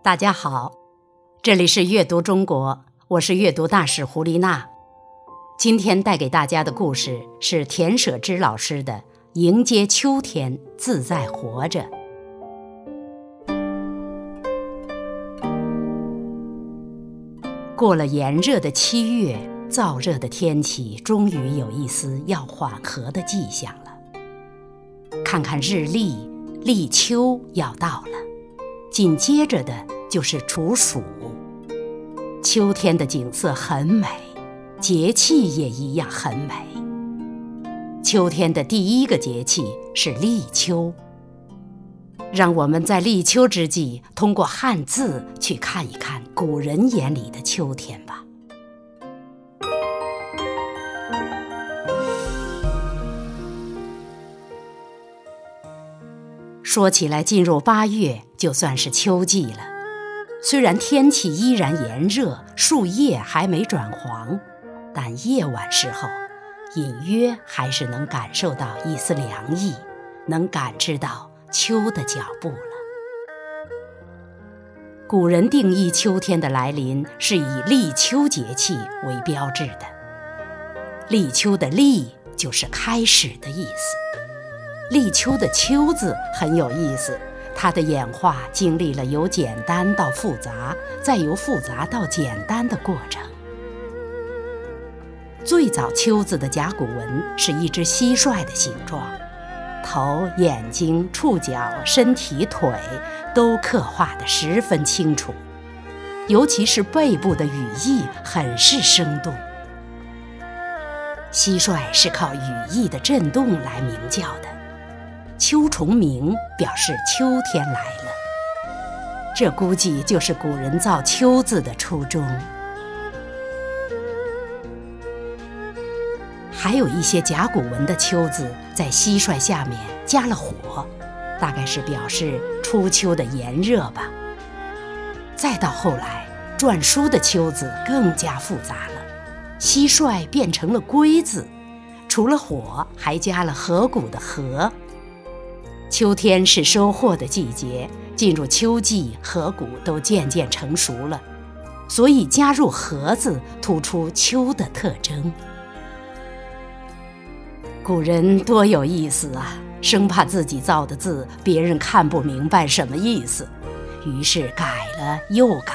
大家好，这里是阅读中国，我是阅读大使胡丽娜。今天带给大家的故事是田舍之老师的《迎接秋天，自在活着》。过了炎热的七月，燥热的天气终于有一丝要缓和的迹象了。看看日历，立秋要到了，紧接着的就是处暑。秋天的景色很美，节气也一样很美。秋天的第一个节气是立秋。让我们在立秋之际，通过汉字去看一看古人眼里的秋天吧。说起来，进入八月就算是秋季了。虽然天气依然炎热，树叶还没转黄，但夜晚时候，隐约还是能感受到一丝凉意，能感知到秋的脚步了。古人定义秋天的来临，是以立秋节气为标志的。立秋的“立”就是开始的意思。立秋的“秋”字很有意思，它的演化经历了由简单到复杂，再由复杂到简单的过程。最早“秋”字的甲骨文是一只蟋蟀的形状，头、眼睛、触角、身体、腿都刻画得十分清楚，尤其是背部的羽翼很是生动。蟋蟀是靠羽翼的震动来鸣叫的。秋虫鸣表示秋天来了，这估计就是古人造“秋”字的初衷。还有一些甲骨文的“秋”字在蟋蟀下面加了火，大概是表示初秋的炎热吧。再到后来，篆书的“秋”字更加复杂了，蟋蟀变成了“龟”字，除了火，还加了河谷的“河”。秋天是收获的季节，进入秋季，禾谷都渐渐成熟了，所以加入“禾”字，突出秋的特征。古人多有意思啊，生怕自己造的字别人看不明白什么意思，于是改了又改。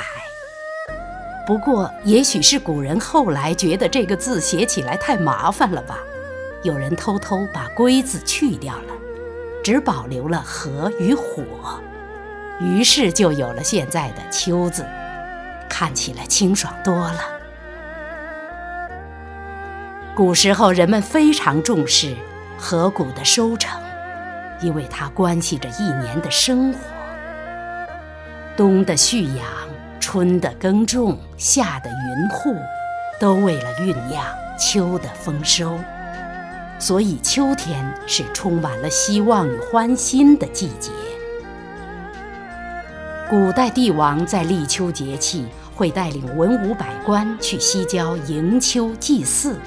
不过，也许是古人后来觉得这个字写起来太麻烦了吧，有人偷偷把“归”字去掉了。只保留了和与火，于是就有了现在的秋字，看起来清爽多了。古时候人们非常重视禾谷的收成，因为它关系着一年的生活。冬的蓄养，春的耕种，夏的耘护，都为了酝酿秋的丰收。所以，秋天是充满了希望与欢欣的季节。古代帝王在立秋节气会带领文武百官去西郊迎秋祭祀，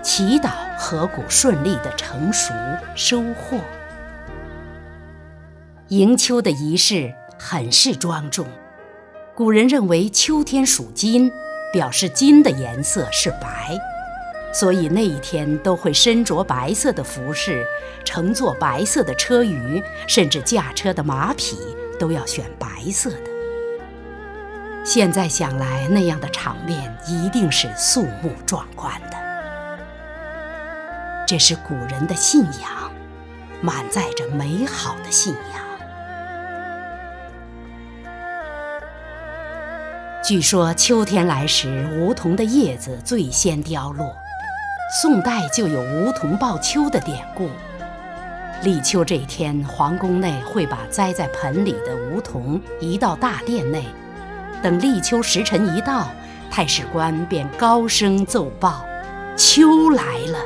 祈祷禾谷顺利的成熟收获。迎秋的仪式很是庄重，古人认为秋天属金，表示金的颜色是白。所以那一天都会身着白色的服饰，乘坐白色的车舆，甚至驾车的马匹都要选白色的。现在想来，那样的场面一定是肃穆壮观的。这是古人的信仰，满载着美好的信仰。据说秋天来时，梧桐的叶子最先凋落。宋代就有梧桐报秋的典故。立秋这一天，皇宫内会把栽在盆里的梧桐移到大殿内，等立秋时辰一到，太史官便高声奏报：“秋来了。”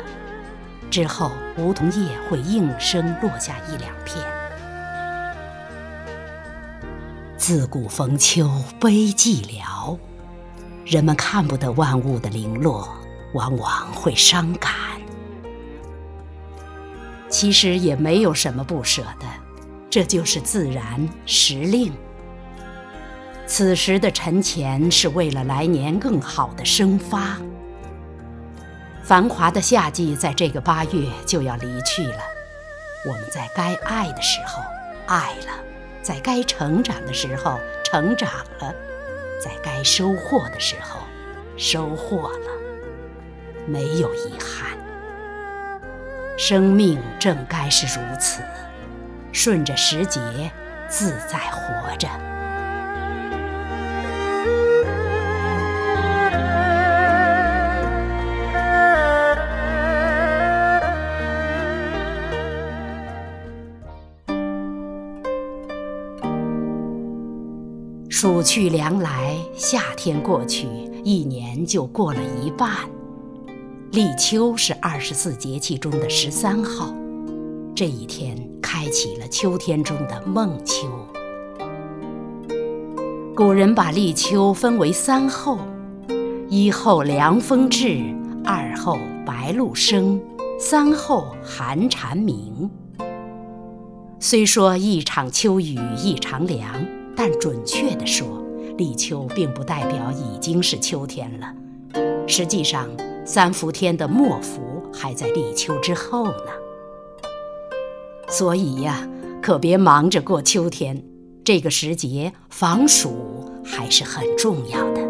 之后，梧桐叶会应声落下一两片。自古逢秋悲寂寥，人们看不得万物的零落。往往会伤感，其实也没有什么不舍的，这就是自然时令。此时的沉潜是为了来年更好的生发。繁华的夏季在这个八月就要离去了，我们在该爱的时候爱了，在该成长的时候成长了，在该收获的时候收获了，没有遗憾。生命正该是如此，顺着时节，自在活着。暑去凉来，夏天过去，一年就过了一半。立秋是二十四节气中的十三号，这一天开启了秋天中的孟秋。古人把立秋分为三候：一候凉风至，二候白露生，三候寒蝉鸣。虽说一场秋雨一场凉，但准确地说，立秋并不代表已经是秋天了。实际上，三伏天的末伏还在立秋之后呢，所以呀，可别忙着过秋天。这个时节防暑还是很重要的。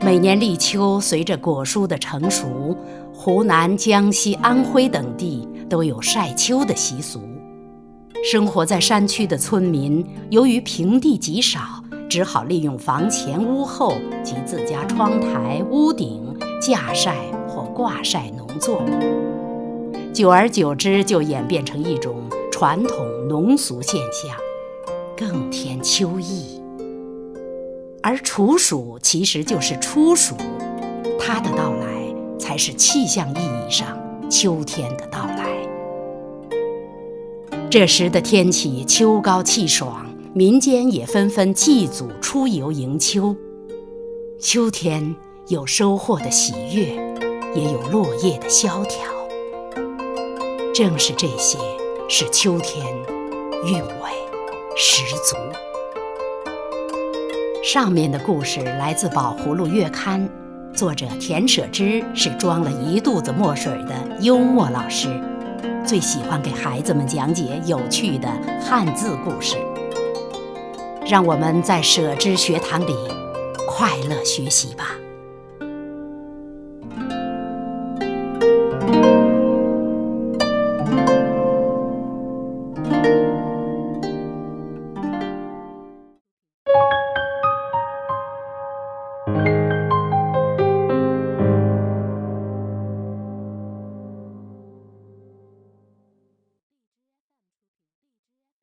每年立秋，随着果蔬的成熟，湖南、江西、安徽等地都有晒秋的习俗。生活在山区的村民，由于平地极少，只好利用房前屋后及自家窗台、屋顶。架晒或挂晒农作物，久而久之就演变成一种传统农俗现象，更添秋意。而处暑其实就是初暑，它的到来才是气象意义上秋天的到来。这时的天气秋高气爽，民间也纷纷祭祖出游迎秋。秋天。有收获的喜悦，也有落叶的萧条。正是这些，使秋天韵味十足。上面的故事来自《宝葫芦月刊》，作者田舍之是装了一肚子墨水的幽默老师，最喜欢给孩子们讲解有趣的汉字故事。让我们在舍之学堂里快乐学习吧。